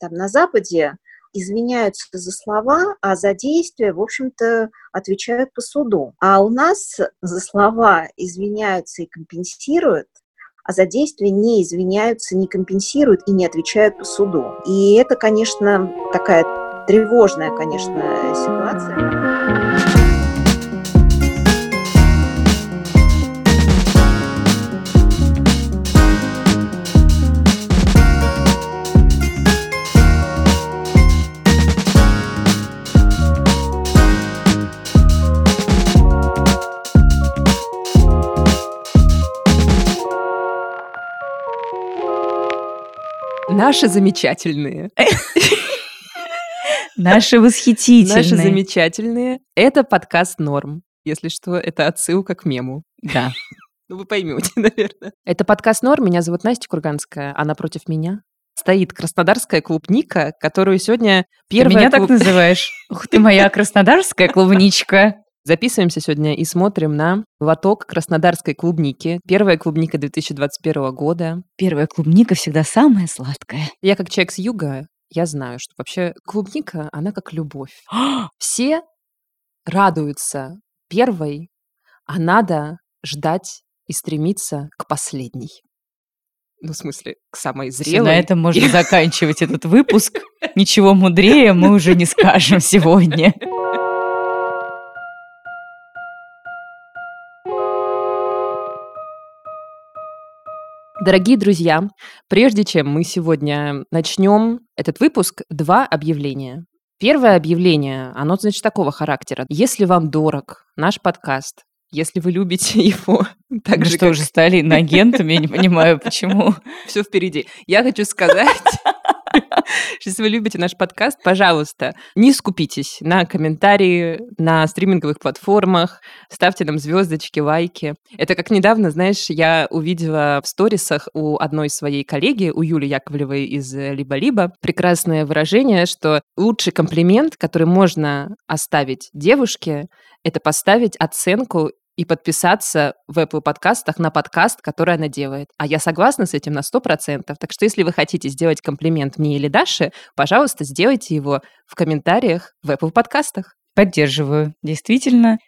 Там на Западе извиняются за слова, а за действия, в общем-то, отвечают по суду. А у нас за слова извиняются и компенсируют, а за действия не извиняются, не компенсируют и не отвечают по суду. И это, конечно, такая тревожная, конечно, ситуация. Наши замечательные. Наши восхитительные. Наши замечательные. Это подкаст «Норм». Если что, это отсылка к мему. Да. Ну, вы поймете, наверное. Это подкаст «Норм». Меня зовут Настя Курганская, а напротив меня стоит краснодарская клубника, которую сегодня первая... Ты меня клуб... так называешь? Ух ты, моя краснодарская клубничка. Записываемся сегодня и смотрим на лоток краснодарской клубники. Первая клубника 2021 года. Первая клубника всегда самая сладкая. Я как человек с юга, я знаю, что вообще клубника, она как любовь. Все радуются первой, а надо ждать и стремиться к последней. Ну, в смысле, к самой зрелой. Все, на этом можно заканчивать этот выпуск. Ничего мудрее мы уже не скажем сегодня. Дорогие друзья, прежде чем мы сегодня начнем этот выпуск, два объявления. Первое объявление, оно, значит, такого характера. Если вам дорог наш подкаст, если вы любите его так же, что, как... уже стали иноагентами, я не понимаю, почему. Все впереди. Я хочу сказать, Если вы любите наш подкаст, пожалуйста, не скупитесь на комментарии на стриминговых платформах, ставьте нам звездочки, лайки. Это как недавно, знаешь, я увидела в сторисах у одной своей коллеги, у Юли Яковлевой из «Либо-либо», прекрасное выражение, что лучший комплимент, который можно оставить девушке, это поставить оценку и подписаться в Apple подкастах на подкаст, который она делает. А я согласна с этим на 100%. Так что если вы хотите сделать комплимент мне или Даше, пожалуйста, сделайте его в комментариях в Apple подкастах. Поддерживаю. Действительно,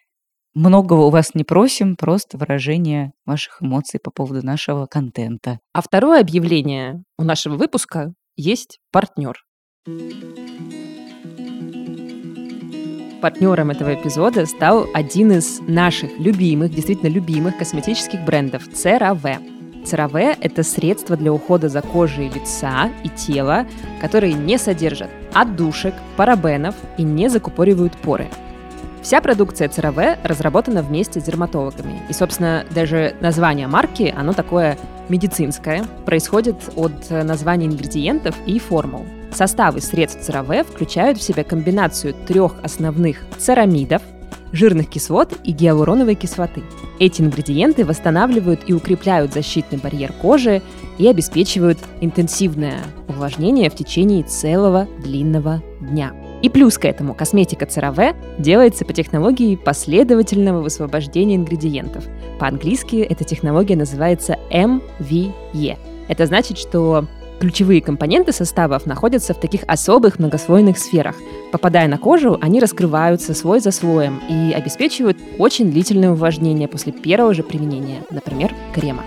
многого у вас не просим, просто выражение ваших эмоций по поводу нашего контента. А второе объявление у нашего выпуска есть партнер. Партнером этого эпизода стал один из наших любимых, действительно любимых косметических брендов – CeraVe. CeraVe – это средство для ухода за кожей лица и тела, которые не содержат отдушек, парабенов и не закупоривают поры. Вся продукция CeraVe разработана вместе с дерматологами. И, собственно, даже название марки, оно такое медицинское, происходит от названия ингредиентов и формул. Составы средств ЦРВ включают в себя комбинацию трех основных церамидов, жирных кислот и гиалуроновой кислоты. Эти ингредиенты восстанавливают и укрепляют защитный барьер кожи и обеспечивают интенсивное увлажнение в течение целого длинного дня. И плюс к этому косметика CeraVe делается по технологии последовательного высвобождения ингредиентов. По-английски эта технология называется MVE. Это значит, что Ключевые компоненты составов находятся в таких особых многослойных сферах. Попадая на кожу, они раскрываются слой за слоем и обеспечивают очень длительное увлажнение после первого же применения, например, крема.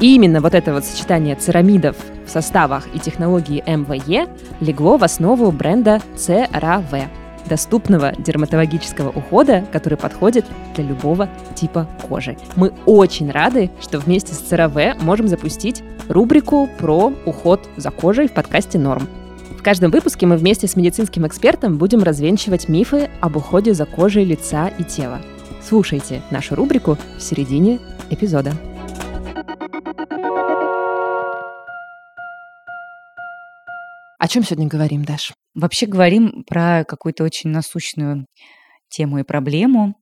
И именно вот это вот сочетание церамидов в составах и технологии МВЕ легло в основу бренда CeraVe доступного дерматологического ухода, который подходит для любого типа кожи. Мы очень рады, что вместе с CeraVe можем запустить рубрику про уход за кожей в подкасте «Норм». В каждом выпуске мы вместе с медицинским экспертом будем развенчивать мифы об уходе за кожей лица и тела. Слушайте нашу рубрику в середине эпизода. О чем сегодня говорим, Даш? Вообще говорим про какую-то очень насущную тему и проблему,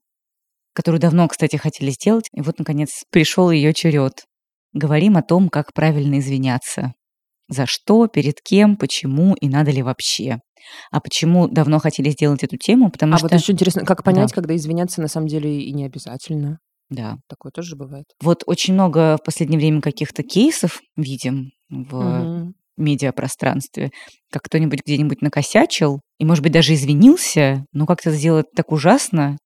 которую давно, кстати, хотели сделать. И вот, наконец, пришел ее черед. Говорим о том, как правильно извиняться. За что, перед кем, почему и надо ли вообще. А почему давно хотели сделать эту тему? Потому а что... вот еще интересно, как понять, да. когда извиняться на самом деле и не обязательно. Да. Такое тоже бывает. Вот очень много в последнее время каких-то кейсов видим в угу медиапространстве, как кто-нибудь где-нибудь накосячил и, может быть, даже извинился, но как-то сделать так ужасно,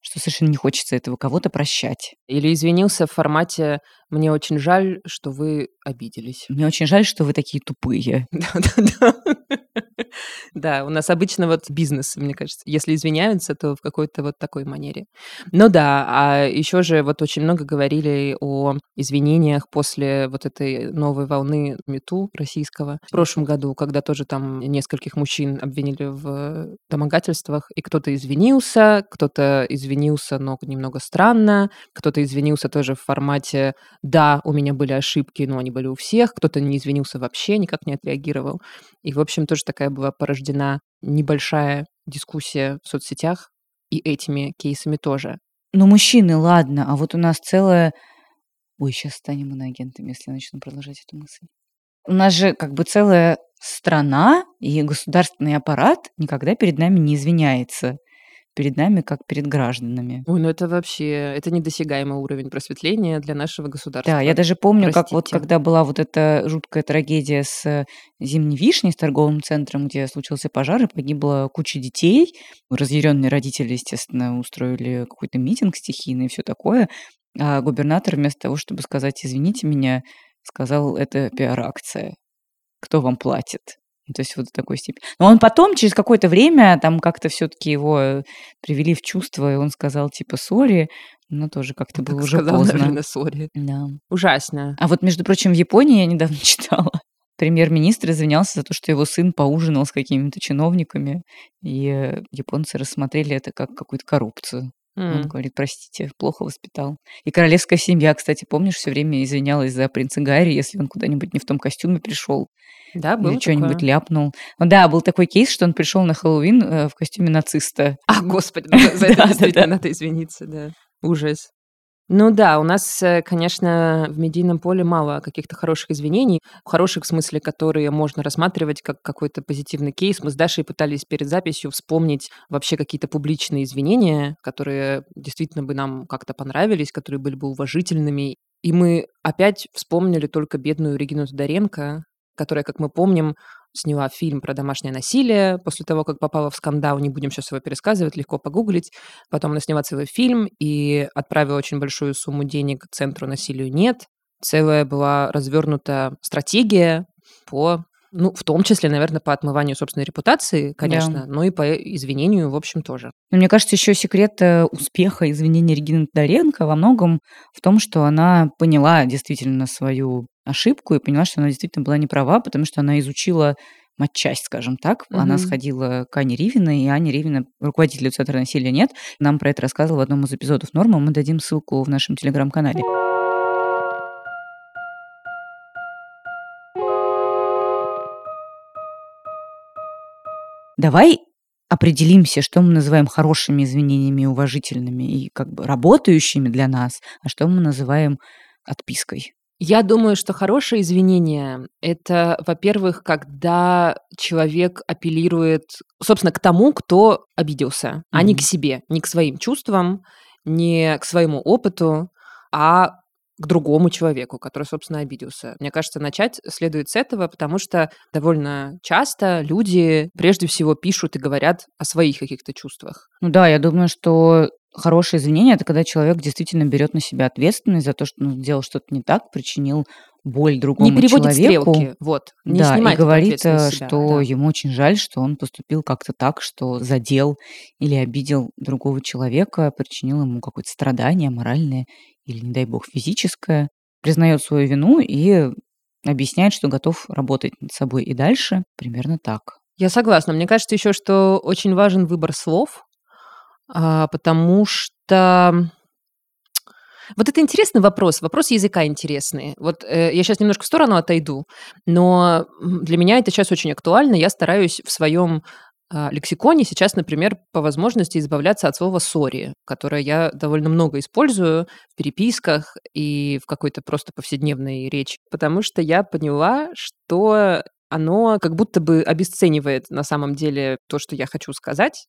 что совершенно не хочется этого кого-то прощать. Или извинился в формате «мне очень жаль, что вы обиделись». Мне очень жаль, что вы такие тупые. Да-да-да. Да, у нас обычно вот бизнес, мне кажется. Если извиняются, то в какой-то вот такой манере. Ну да, а еще же вот очень много говорили о извинениях после вот этой новой волны мету российского. В прошлом году, когда тоже там нескольких мужчин обвинили в домогательствах, и кто-то извинился, кто-то извинился, но немного странно, кто-то извинился тоже в формате «да, у меня были ошибки, но они были у всех», кто-то не извинился вообще, никак не отреагировал. И, в общем, тоже такая была порождена небольшая дискуссия в соцсетях и этими кейсами тоже. Ну, мужчины, ладно, а вот у нас целая... Ой, сейчас станем иноагентами, если я начну продолжать эту мысль. У нас же как бы целая страна и государственный аппарат никогда перед нами не извиняется перед нами, как перед гражданами. Ой, ну это вообще, это недосягаемый уровень просветления для нашего государства. Да, я даже помню, Простите. как вот когда была вот эта жуткая трагедия с Зимней Вишней, с торговым центром, где случился пожар, и погибла куча детей. Разъяренные родители, естественно, устроили какой-то митинг стихийный и все такое. А губернатор вместо того, чтобы сказать «извините меня», сказал «это пиар-акция». Кто вам платит? То есть вот до такой степени. Но он потом, через какое-то время, там как-то все-таки его привели в чувство, и он сказал типа «сори», но тоже как-то было уже сказал, поздно. наверное, «сори». Да. Ужасно. А вот, между прочим, в Японии я недавно читала, премьер-министр извинялся за то, что его сын поужинал с какими-то чиновниками, и э, японцы рассмотрели это как какую-то коррупцию. Он говорит, простите, плохо воспитал. И королевская семья, кстати, помнишь, все время извинялась за принца Гарри, если он куда-нибудь не в том костюме пришел. Да, Или что-нибудь ляпнул. Ну, да, был такой кейс, что он пришел на Хэллоуин э, в костюме нациста. А, господи, за, за это действительно надо извиниться, да. Ужас. Ну да, у нас, э, конечно, в медийном поле мало каких-то хороших извинений, хороших в смысле, которые можно рассматривать как какой-то позитивный кейс. Мы с Дашей пытались перед записью вспомнить вообще какие-то публичные извинения, которые действительно бы нам как-то понравились, которые были бы уважительными. И мы опять вспомнили только бедную Регину Тодоренко, которая, как мы помним, сняла фильм про домашнее насилие после того, как попала в скандал. Не будем сейчас его пересказывать, легко погуглить. Потом она сняла целый фильм и отправила очень большую сумму денег Центру насилию «Нет». Целая была развернута стратегия по ну, в том числе, наверное, по отмыванию собственной репутации, конечно, да. но и по извинению, в общем, тоже. Но мне кажется, еще секрет э, успеха извинения Регины Тодоренко во многом в том, что она поняла действительно свою ошибку и поняла, что она действительно была не права, потому что она изучила матчасть, скажем так. Угу. Она сходила к Ане Ривиной, и Аня Ривина, руководителю Центра насилия нет, нам про это рассказывала в одном из эпизодов Норма. Мы дадим ссылку в нашем телеграм-канале. Давай определимся, что мы называем хорошими извинениями, уважительными и как бы работающими для нас, а что мы называем отпиской. Я думаю, что хорошее извинение — это, во-первых, когда человек апеллирует, собственно, к тому, кто обиделся, а не к себе, не к своим чувствам, не к своему опыту, а к другому человеку, который, собственно, обиделся. Мне кажется, начать следует с этого, потому что довольно часто люди прежде всего пишут и говорят о своих каких-то чувствах. Ну да, я думаю, что хорошее извинение это когда человек действительно берет на себя ответственность за то, что он сделал что-то не так, причинил боль другому не переводит человеку. стрелки, вот, не да, и говорит, э, себя, что да. ему очень жаль, что он поступил как-то так, что задел или обидел другого человека, причинил ему какое-то страдание моральное или, не дай бог, физическое, признает свою вину и объясняет, что готов работать над собой и дальше. Примерно так. Я согласна. Мне кажется еще, что очень важен выбор слов, а, потому что вот это интересный вопрос, вопрос языка интересный. Вот э, я сейчас немножко в сторону отойду, но для меня это сейчас очень актуально. Я стараюсь в своем э, лексиконе сейчас, например, по возможности избавляться от слова «сори», которое я довольно много использую в переписках и в какой-то просто повседневной речи, потому что я поняла, что оно как будто бы обесценивает на самом деле то, что я хочу сказать.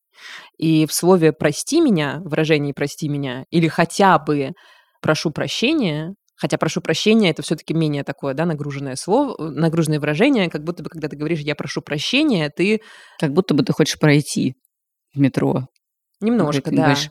И в слове «прости меня», выражении «прости меня» или хотя бы прошу прощения, Хотя прошу прощения, это все-таки менее такое, да, нагруженное слово, нагруженное выражение, как будто бы, когда ты говоришь «я прошу прощения», ты... Как будто бы ты хочешь пройти в метро. Немножко, да. Говоришь,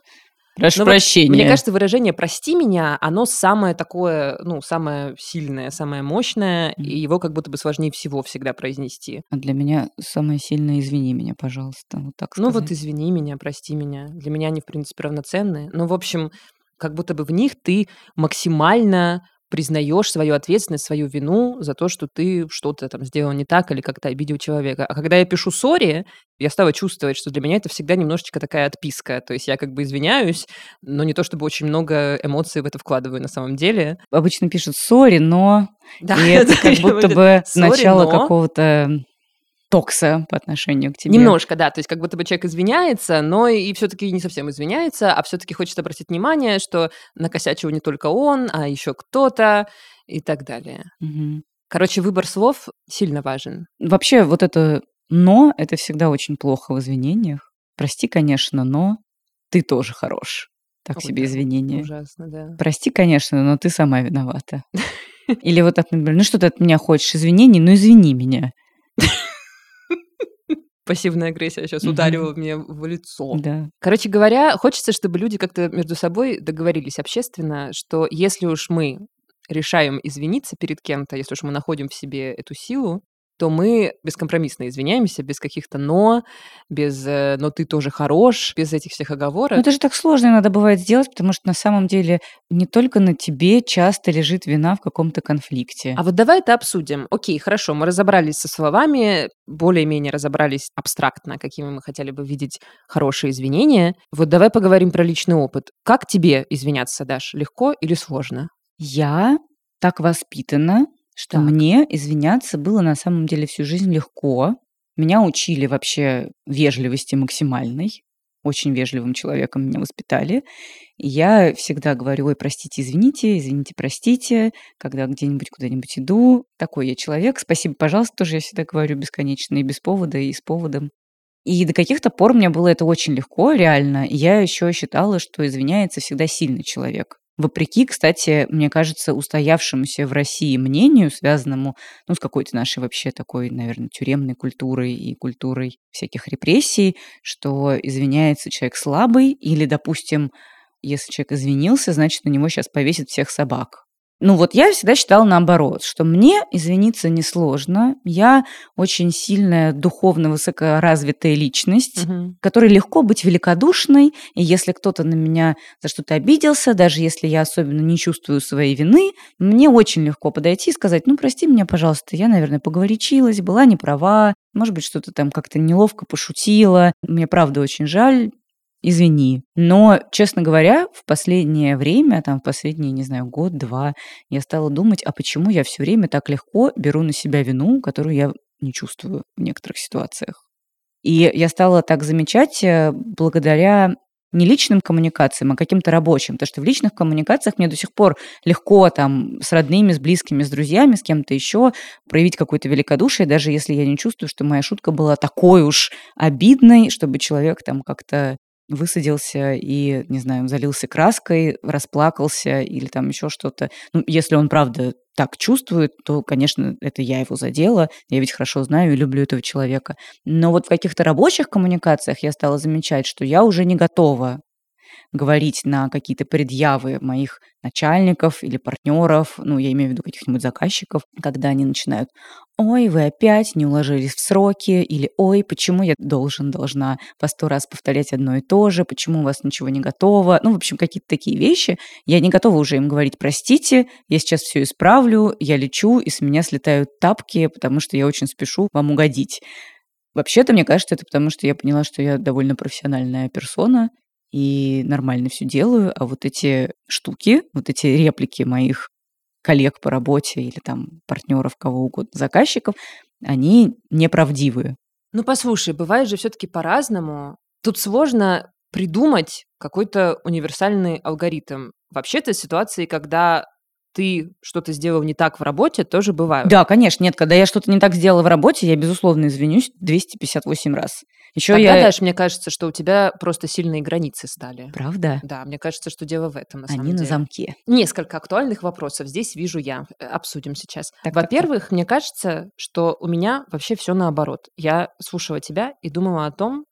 Прошу Но прощения. Вот, мне кажется, выражение «прости меня», оно самое такое, ну, самое сильное, самое мощное, и его как будто бы сложнее всего всегда произнести. А для меня самое сильное «извини меня, пожалуйста», вот так сказать. Ну вот «извини меня», «прости меня». Для меня они, в принципе, равноценные. Но, в общем, как будто бы в них ты максимально признаешь свою ответственность, свою вину за то, что ты что-то там сделал не так или как-то обидел человека. А когда я пишу сори, я стала чувствовать, что для меня это всегда немножечко такая отписка. То есть я как бы извиняюсь, но не то чтобы очень много эмоций в это вкладываю на самом деле. Обычно пишут сори, но... Да, и это как будто бы начало какого-то токса по отношению к тебе. Немножко, да. То есть как будто бы человек извиняется, но и все-таки не совсем извиняется, а все-таки хочет обратить внимание, что накосячил не только он, а еще кто-то и так далее. Угу. Короче, выбор слов сильно важен. Вообще вот это «но» — это всегда очень плохо в извинениях. Прости, конечно, но ты тоже хорош. Так Ой, себе да, извинения. Ужасно, да. Прости, конечно, но ты сама виновата. Или вот так, например, ну что ты от меня хочешь извинений, ну извини меня пассивная агрессия сейчас угу. ударила мне в лицо. Да. Короче говоря, хочется, чтобы люди как-то между собой договорились общественно, что если уж мы решаем извиниться перед кем-то, если уж мы находим в себе эту силу, то мы бескомпромиссно извиняемся, без каких-то «но», без э, «но ты тоже хорош», без этих всех оговорок. Но это же так сложно иногда бывает сделать, потому что на самом деле не только на тебе часто лежит вина в каком-то конфликте. А вот давай это обсудим. Окей, хорошо, мы разобрались со словами, более-менее разобрались абстрактно, какими мы хотели бы видеть хорошие извинения. Вот давай поговорим про личный опыт. Как тебе извиняться, Даш? Легко или сложно? Я так воспитана, что так. мне извиняться было на самом деле всю жизнь легко. Меня учили вообще вежливости максимальной. Очень вежливым человеком меня воспитали. И я всегда говорю, ой, простите, извините, извините, простите, когда где-нибудь куда-нибудь иду. Такой я человек. Спасибо, пожалуйста, тоже я всегда говорю бесконечно и без повода, и с поводом. И до каких-то пор мне было это очень легко, реально. И я еще считала, что извиняется всегда сильный человек. Вопреки, кстати, мне кажется, устоявшемуся в России мнению, связанному ну, с какой-то нашей вообще такой, наверное, тюремной культурой и культурой всяких репрессий, что извиняется человек слабый или, допустим, если человек извинился, значит, на него сейчас повесят всех собак. Ну вот я всегда считала наоборот, что мне извиниться несложно. Я очень сильная, духовно высокоразвитая личность, угу. которой легко быть великодушной. И если кто-то на меня за что-то обиделся, даже если я особенно не чувствую своей вины, мне очень легко подойти и сказать, ну прости меня, пожалуйста, я, наверное, поговоричилась, была не права, может быть, что-то там как-то неловко пошутила. Мне правда очень жаль, извини. Но, честно говоря, в последнее время, там, в последний, не знаю, год-два, я стала думать, а почему я все время так легко беру на себя вину, которую я не чувствую в некоторых ситуациях. И я стала так замечать э, благодаря не личным коммуникациям, а каким-то рабочим. Потому что в личных коммуникациях мне до сих пор легко там с родными, с близкими, с друзьями, с кем-то еще проявить какое-то великодушие, даже если я не чувствую, что моя шутка была такой уж обидной, чтобы человек там как-то высадился и, не знаю, залился краской, расплакался или там еще что-то. Ну, если он, правда, так чувствует, то, конечно, это я его задела. Я ведь хорошо знаю и люблю этого человека. Но вот в каких-то рабочих коммуникациях я стала замечать, что я уже не готова говорить на какие-то предъявы моих начальников или партнеров, ну, я имею в виду каких-нибудь заказчиков, когда они начинают «Ой, вы опять не уложились в сроки» или «Ой, почему я должен, должна по сто раз повторять одно и то же, почему у вас ничего не готово?» Ну, в общем, какие-то такие вещи. Я не готова уже им говорить «Простите, я сейчас все исправлю, я лечу, и с меня слетают тапки, потому что я очень спешу вам угодить». Вообще-то, мне кажется, это потому, что я поняла, что я довольно профессиональная персона, и нормально все делаю, а вот эти штуки, вот эти реплики моих коллег по работе или там партнеров, кого угодно, заказчиков, они неправдивые. Ну, послушай, бывает же все-таки по-разному. Тут сложно придумать какой-то универсальный алгоритм. Вообще-то ситуации, когда ты что-то сделал не так в работе, тоже бывают. Да, конечно, нет, когда я что-то не так сделала в работе, я, безусловно, извинюсь 258 раз. Еще Тогда, я... Даш, мне кажется, что у тебя просто сильные границы стали. Правда? Да, мне кажется, что дело в этом, на Они самом на деле. замке. Несколько актуальных вопросов здесь вижу я. Э, Обсудим сейчас. Так, так, так. Во-первых, мне кажется, что у меня вообще все наоборот. Я слушала тебя и думала о том,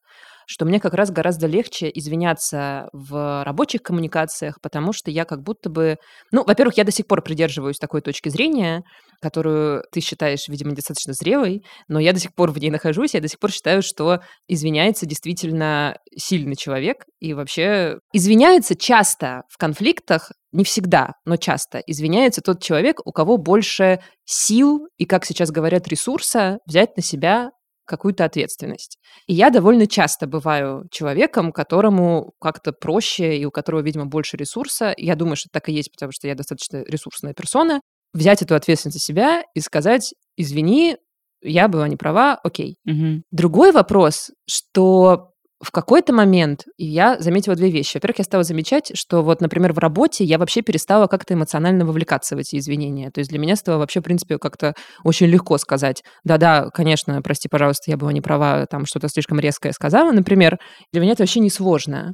что мне как раз гораздо легче извиняться в рабочих коммуникациях, потому что я как будто бы... Ну, во-первых, я до сих пор придерживаюсь такой точки зрения, которую ты считаешь, видимо, достаточно зрелой, но я до сих пор в ней нахожусь, я до сих пор считаю, что извиняется действительно сильный человек, и вообще извиняется часто в конфликтах, не всегда, но часто извиняется тот человек, у кого больше сил и, как сейчас говорят, ресурса взять на себя какую-то ответственность. И я довольно часто бываю человеком, которому как-то проще и у которого, видимо, больше ресурса. Я думаю, что так и есть, потому что я достаточно ресурсная персона. Взять эту ответственность за себя и сказать, извини, я была не права, окей. Мгм. Другой вопрос, что в какой-то момент я заметила две вещи. Во-первых, я стала замечать, что вот, например, в работе я вообще перестала как-то эмоционально вовлекаться в эти извинения. То есть для меня стало вообще, в принципе, как-то очень легко сказать, да-да, конечно, прости, пожалуйста, я была не права, там что-то слишком резкое сказала, например. Для меня это вообще не сложно.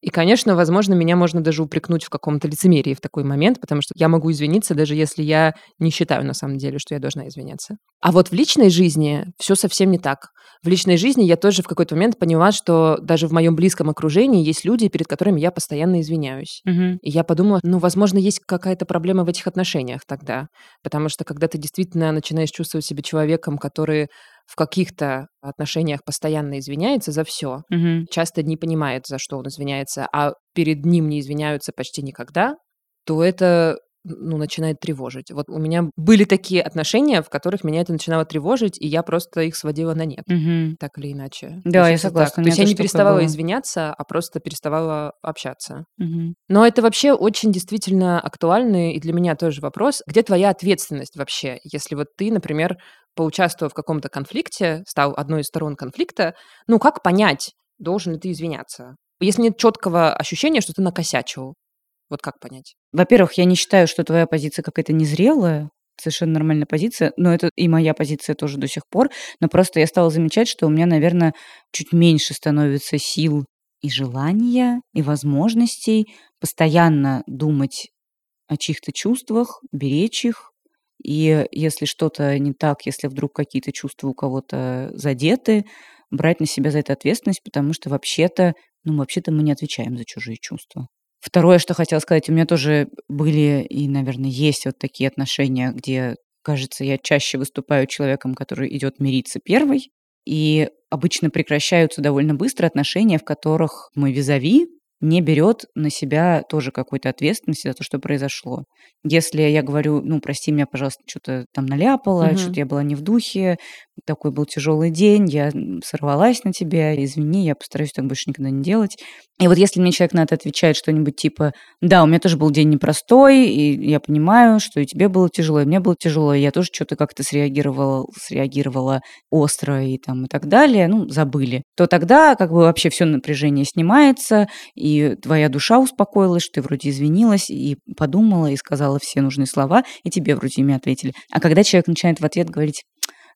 И, конечно, возможно, меня можно даже упрекнуть в каком-то лицемерии в такой момент, потому что я могу извиниться, даже если я не считаю на самом деле, что я должна извиняться. А вот в личной жизни все совсем не так. В личной жизни я тоже в какой-то момент поняла, что даже в моем близком окружении есть люди, перед которыми я постоянно извиняюсь. Мгм. И я подумала, ну, возможно, есть какая-то проблема в этих отношениях тогда. Потому что когда ты действительно начинаешь чувствовать себя человеком, который в каких-то отношениях постоянно извиняется за все, Мгм. часто не понимает, за что он извиняется, а перед ним не извиняются почти никогда, то это ну, начинает тревожить. Вот у меня были такие отношения, в которых меня это начинало тревожить, и я просто их сводила на нет, Мгм. так или иначе. Да, я согласна, То есть я не переставала было. извиняться, а просто переставала общаться. Мгм. Но это вообще очень действительно актуальный и для меня тоже вопрос. Где твоя ответственность вообще, если вот ты, например, поучаствовав в каком-то конфликте, стал одной из сторон конфликта, ну как понять, должен ли ты извиняться? Если нет четкого ощущения, что ты накосячил, вот как понять? Во-первых, я не считаю, что твоя позиция какая-то незрелая, совершенно нормальная позиция, но это и моя позиция тоже до сих пор, но просто я стала замечать, что у меня, наверное, чуть меньше становится сил и желания, и возможностей постоянно думать о чьих-то чувствах, беречь их, и если что-то не так, если вдруг какие-то чувства у кого-то задеты, брать на себя за это ответственность, потому что вообще-то, ну, вообще-то мы не отвечаем за чужие чувства. Второе, что хотела сказать, у меня тоже были и, наверное, есть вот такие отношения, где, кажется, я чаще выступаю человеком, который идет мириться первый, и обычно прекращаются довольно быстро отношения, в которых мой визави не берет на себя тоже какой-то ответственности за то, что произошло. Если я говорю, ну, прости меня, пожалуйста, что-то там наляпала, Мгм. что-то я была не в духе, такой был тяжелый день, я сорвалась на тебя, извини, я постараюсь так больше никогда не делать. И вот если мне человек на это отвечает что-нибудь типа, да, у меня тоже был день непростой, и я понимаю, что и тебе было тяжело, и мне было тяжело, и я тоже что-то как-то среагировала, среагировала остро и там и так далее, ну, забыли, то тогда как бы вообще все напряжение снимается, и твоя душа успокоилась, что ты вроде извинилась и подумала, и сказала все нужные слова, и тебе вроде ими ответили. А когда человек начинает в ответ говорить,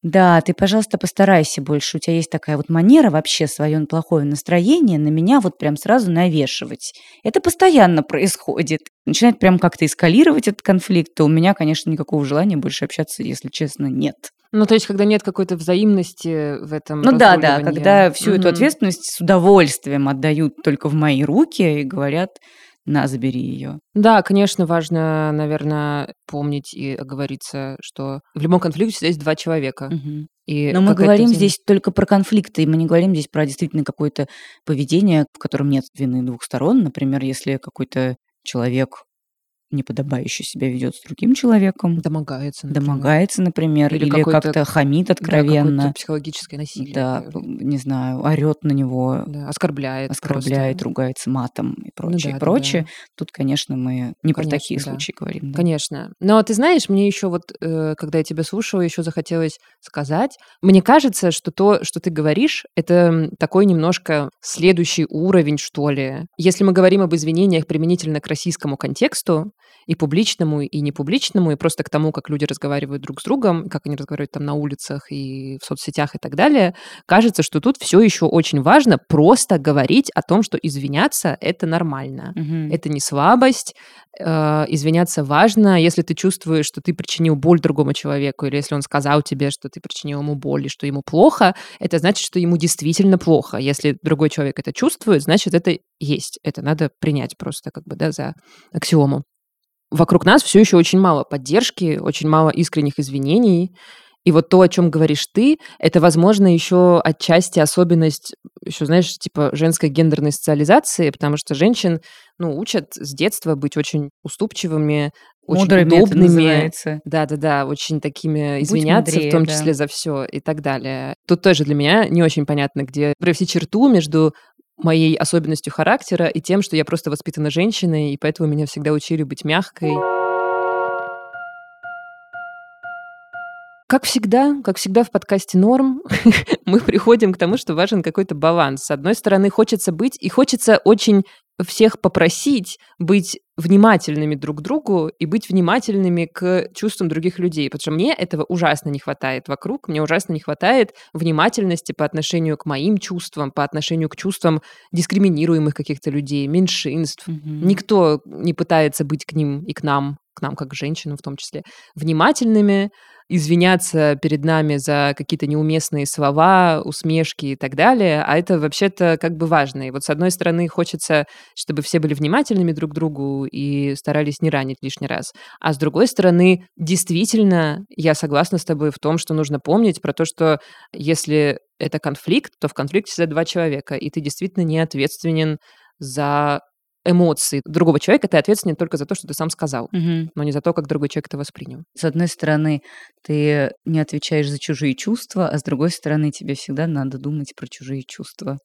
да, ты, пожалуйста, постарайся больше. У тебя есть такая вот манера вообще свое плохое настроение на меня вот прям сразу навешивать. Это постоянно происходит. Начинает прям как-то эскалировать этот конфликт, то у меня, конечно, никакого желания больше общаться, если честно, нет. Ну, то есть, когда нет какой-то взаимности в этом Ну да, да, когда всю эту Мгм. ответственность с удовольствием отдают только в мои руки и говорят, на, забери ее. Да, конечно, важно, наверное, помнить и оговориться, что в любом конфликте всегда есть два человека. И Но мы говорим взаим- здесь только про конфликты, и мы не говорим здесь про действительно какое-то поведение, в котором нет вины двух сторон. Например, если какой-то человек неподобающе себя ведет с другим человеком, домогается, например. домогается, например, Или или, как-то хамит Да, откровенно, какое-то психологическое насилие. да, п- не знаю, орет на него, да, оскорбляет. оскорбляет, просто. ругается матом и Ну прочее, да, и да, прочее. да. Тут, конечно, мы не про Конечно, такие да. случаи говорим. да. Конечно. Но ты знаешь, мне еще вот, э, когда я тебя слушала, еще захотелось сказать, мне кажется, что то, что ты говоришь, это такой немножко следующий уровень, что ли. Если мы говорим об извинениях применительно к российскому контексту, и публичному, и непубличному, и просто к тому, как люди разговаривают друг с другом, как они разговаривают там на улицах и в соцсетях и так далее, кажется, что тут все еще очень важно просто говорить о том, что извиняться — это нормально. Мгм. Это не слабость, э, извиняться важно, если ты чувствуешь, что ты причинил боль другому человеку, или если он сказал тебе, что ты причинил ему боль, и что ему плохо, это значит, что ему действительно плохо. Если другой человек это чувствует, значит, это есть. Это надо принять просто как бы, да, за аксиому. Вокруг нас все еще очень мало поддержки, очень мало искренних извинений. И вот то, о чем говоришь ты, это, возможно, еще отчасти особенность, еще, знаешь, типа женской гендерной социализации, потому что женщин, ну, учат с детства быть очень уступчивыми, очень Мудрыми это удобными. называется. Да-да-да, очень такими извиняться, в мудрее, том да. числе за все и так далее. Тут тоже для меня не очень понятно, где провести черту между моей особенностью характера и тем, что я просто воспитана женщиной, и поэтому меня всегда учили быть мягкой. Как всегда, как всегда в подкасте «Норм», мы приходим к тому, что важен какой-то баланс. С одной стороны, хочется быть, и хочется очень всех попросить быть внимательными друг к другу и быть внимательными к чувствам других людей, потому что мне этого ужасно не хватает вокруг, мне ужасно не хватает внимательности по отношению к моим чувствам, по отношению к чувствам дискриминируемых каких-то людей, меньшинств. Мгм. Никто не пытается быть к ним и к нам, к нам как к женщинам в том числе, внимательными, извиняться перед нами за какие-то неуместные слова, усмешки и так далее, а это вообще-то как бы важно. И вот с одной стороны хочется, чтобы все были внимательными друг к другу и старались не ранить лишний раз, а с другой стороны, действительно, я согласна с тобой в том, что нужно помнить про то, что если это конфликт, то в конфликте всегда два человека, и ты действительно не ответственен за эмоции другого человека, ты ответственен только за то, что ты сам сказал, Мгм. но не за то, как другой человек это воспринял. С одной стороны, ты не отвечаешь за чужие чувства, а с другой стороны, тебе всегда надо думать про чужие чувства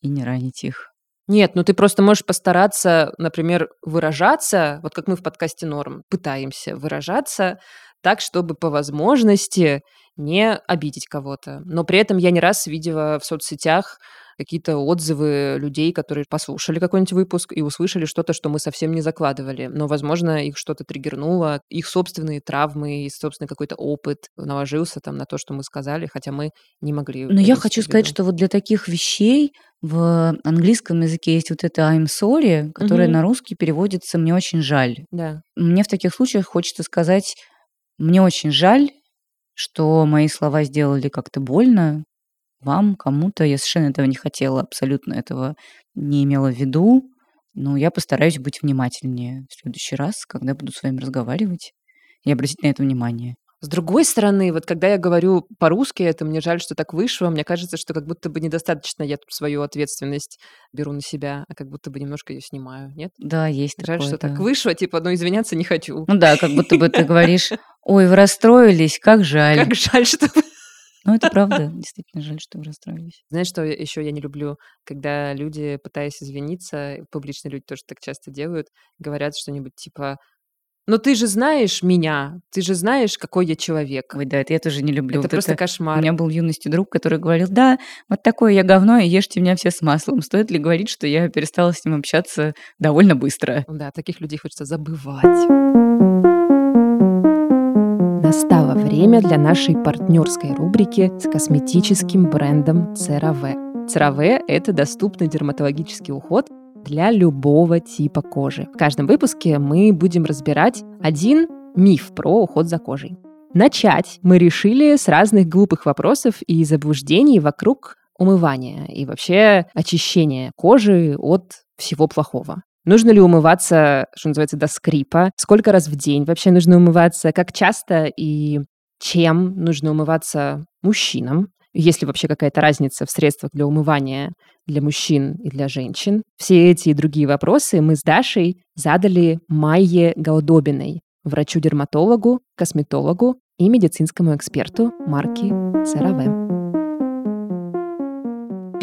и не ранить их. Нет, ну ты просто можешь постараться, например, выражаться, вот как мы в подкасте «Норм» пытаемся выражаться так, чтобы по возможности не обидеть кого-то. Но при этом я не раз видела в соцсетях какие-то отзывы людей, которые послушали какой-нибудь выпуск и услышали что-то, что мы совсем не закладывали. Но, возможно, их что-то триггернуло, их собственные травмы, и собственный какой-то опыт наложился там на то, что мы сказали, хотя мы не могли. Но я хочу сказать, что вот для таких вещей в английском языке есть вот это I'm sorry, которое Мгм. на русский переводится «мне очень жаль». Да. Мне в таких случаях хочется сказать «мне очень жаль, что мои слова сделали как-то больно вам, кому-то. Я совершенно этого не хотела, абсолютно этого не имела в виду. Но я постараюсь быть внимательнее в следующий раз, когда буду с вами разговаривать, и обратить на это внимание». С другой стороны, вот когда я говорю по-русски, это мне жаль, что так вышло, мне кажется, что как будто бы недостаточно я свою ответственность беру на себя, а как будто бы немножко ее снимаю, нет? Да, есть Жаль, такое. что так вышло, типа, ну извиняться не хочу. Ну да, как будто бы ты говоришь, ой, вы расстроились, как жаль. Как жаль, что... Ну, это правда, действительно жаль, что вы расстроились. Знаешь, что еще я не люблю? Когда люди, пытаясь извиниться, публичные люди тоже так часто делают, говорят что-нибудь типа «Ну ты же знаешь меня, ты же знаешь, какой я человек». Ой, да, это я тоже не люблю. Это Вот просто У кошмар. меня был в юности друг, который говорил, да, вот такое я говно, и ешьте меня все с маслом. Стоит ли говорить, что я перестала с ним общаться довольно быстро? Да, таких людей хочется забывать. Время для нашей партнерской рубрики с косметическим брендом CeraVe. CeraVe – это доступный дерматологический уход для любого типа кожи. В каждом выпуске мы будем разбирать один миф про уход за кожей. Начать мы решили с разных глупых вопросов и заблуждений вокруг умывания и вообще очищения кожи от всего плохого. Нужно ли умываться, что называется, до скрипа? Сколько раз в день вообще нужно умываться? Как часто и чем нужно умываться мужчинам? Есть ли вообще какая-то разница в средствах для умывания для мужчин и для женщин? Все эти и другие вопросы мы с Дашей задали Майе Гаудобиной, врачу-дерматологу, косметологу и медицинскому эксперту марки CeraVe.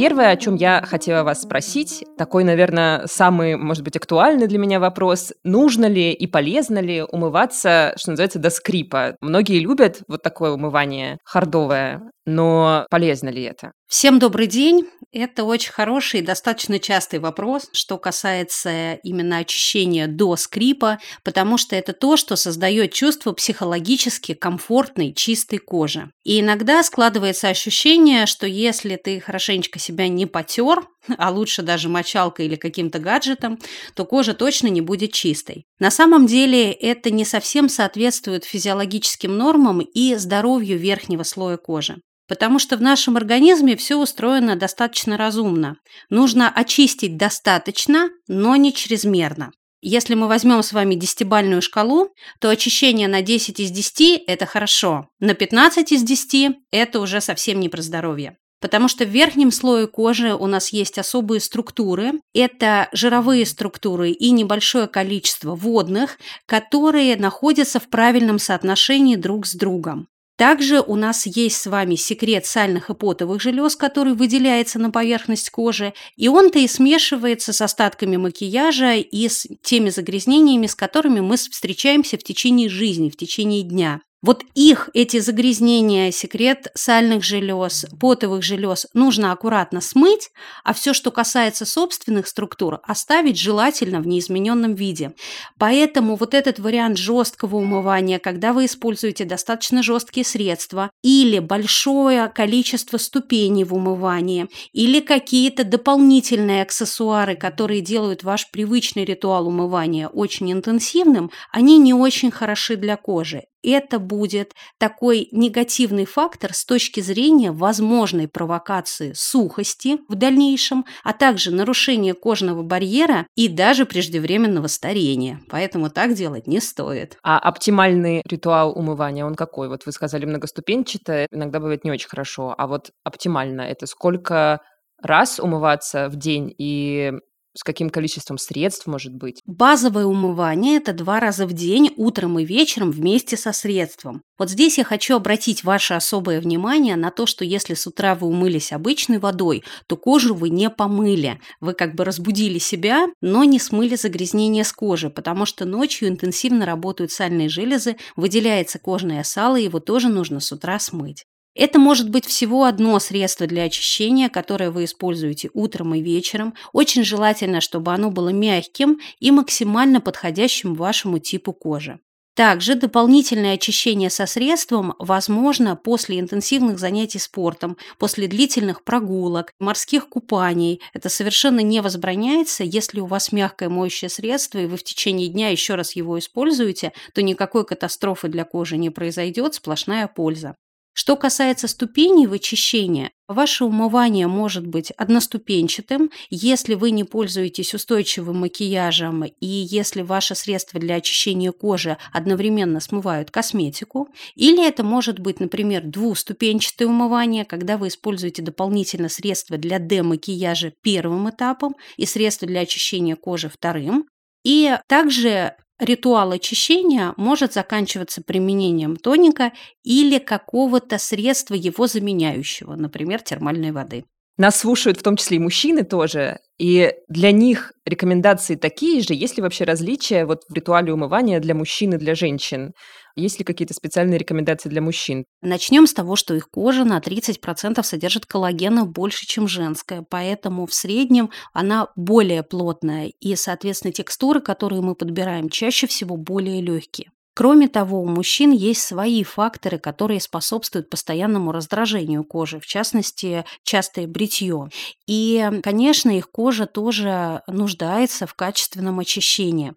Первое, о чем я хотела вас спросить, такой, наверное, самый, может быть, актуальный для меня вопрос. Нужно ли и полезно ли умываться, что называется, до скрипа? Многие любят вот такое умывание хардовое, но полезно ли это? Всем добрый день. Это очень хороший и достаточно частый вопрос, что касается именно очищения до скрипа, потому что это то, что создает чувство психологически комфортной, чистой кожи. И иногда складывается ощущение, что если ты хорошенечко себя не потер, а лучше даже мочалкой или каким-то гаджетом, то кожа точно не будет чистой. На самом деле это не совсем соответствует физиологическим нормам и здоровью верхнего слоя кожи потому что в нашем организме все устроено достаточно разумно. Нужно очистить достаточно, но не чрезмерно. Если мы возьмем с вами десятибальную шкалу, то очищение на 10 из 10 – это хорошо, на 15 из 10 – это уже совсем не про здоровье. Потому что в верхнем слое кожи у нас есть особые структуры. Это жировые структуры и небольшое количество водных, которые находятся в правильном соотношении друг с другом. Также у нас есть с вами секрет сальных и потовых желез, который выделяется на поверхность кожи, и он-то и смешивается с остатками макияжа и с теми загрязнениями, с которыми мы встречаемся в течение жизни, в течение дня. Вот их, эти загрязнения, секрет сальных желез, потовых желез нужно аккуратно смыть, а все, что касается собственных структур, оставить желательно в неизмененном виде. Поэтому вот этот вариант жесткого умывания, когда вы используете достаточно жесткие средства или большое количество ступеней в умывании, или какие-то дополнительные аксессуары, которые делают ваш привычный ритуал умывания очень интенсивным, они не очень хороши для кожи это будет такой негативный фактор с точки зрения возможной провокации сухости в дальнейшем, а также нарушения кожного барьера и даже преждевременного старения. Поэтому так делать не стоит. А оптимальный ритуал умывания, он какой? Вот вы сказали многоступенчатое, иногда бывает не очень хорошо, а вот оптимально это сколько раз умываться в день и с каким количеством средств может быть? Базовое умывание – это два раза в день, утром и вечером вместе со средством. Вот здесь я хочу обратить ваше особое внимание на то, что если с утра вы умылись обычной водой, то кожу вы не помыли. Вы как бы разбудили себя, но не смыли загрязнение с кожи, потому что ночью интенсивно работают сальные железы, выделяется кожное сало, его тоже нужно с утра смыть. Это может быть всего одно средство для очищения, которое вы используете утром и вечером. Очень желательно, чтобы оно было мягким и максимально подходящим вашему типу кожи. Также дополнительное очищение со средством возможно после интенсивных занятий спортом, после длительных прогулок, морских купаний. Это совершенно не возбраняется. Если у вас мягкое моющее средство, и вы в течение дня еще раз его используете, то никакой катастрофы для кожи не произойдет, сплошная польза. Что касается ступеней вычищения, ваше умывание может быть одноступенчатым, если вы не пользуетесь устойчивым макияжем и если ваши средства для очищения кожи одновременно смывают косметику, или это может быть, например, двуступенчатое умывание, когда вы используете дополнительно средства для демакияжа первым этапом и средства для очищения кожи вторым, и также Ритуал очищения может заканчиваться применением тоника или какого-то средства его заменяющего, например, термальной воды. Нас слушают в том числе и мужчины тоже, и для них рекомендации такие же. Есть ли вообще различия вот в ритуале умывания для мужчин и для женщин? Есть ли какие-то специальные рекомендации для мужчин? Начнем с того, что их кожа на 30% содержит коллагена больше, чем женская, поэтому в среднем она более плотная, и, соответственно, текстуры, которые мы подбираем, чаще всего более легкие. Кроме того, у мужчин есть свои факторы, которые способствуют постоянному раздражению кожи, в частности, частое бритье. И, конечно, их кожа тоже нуждается в качественном очищении.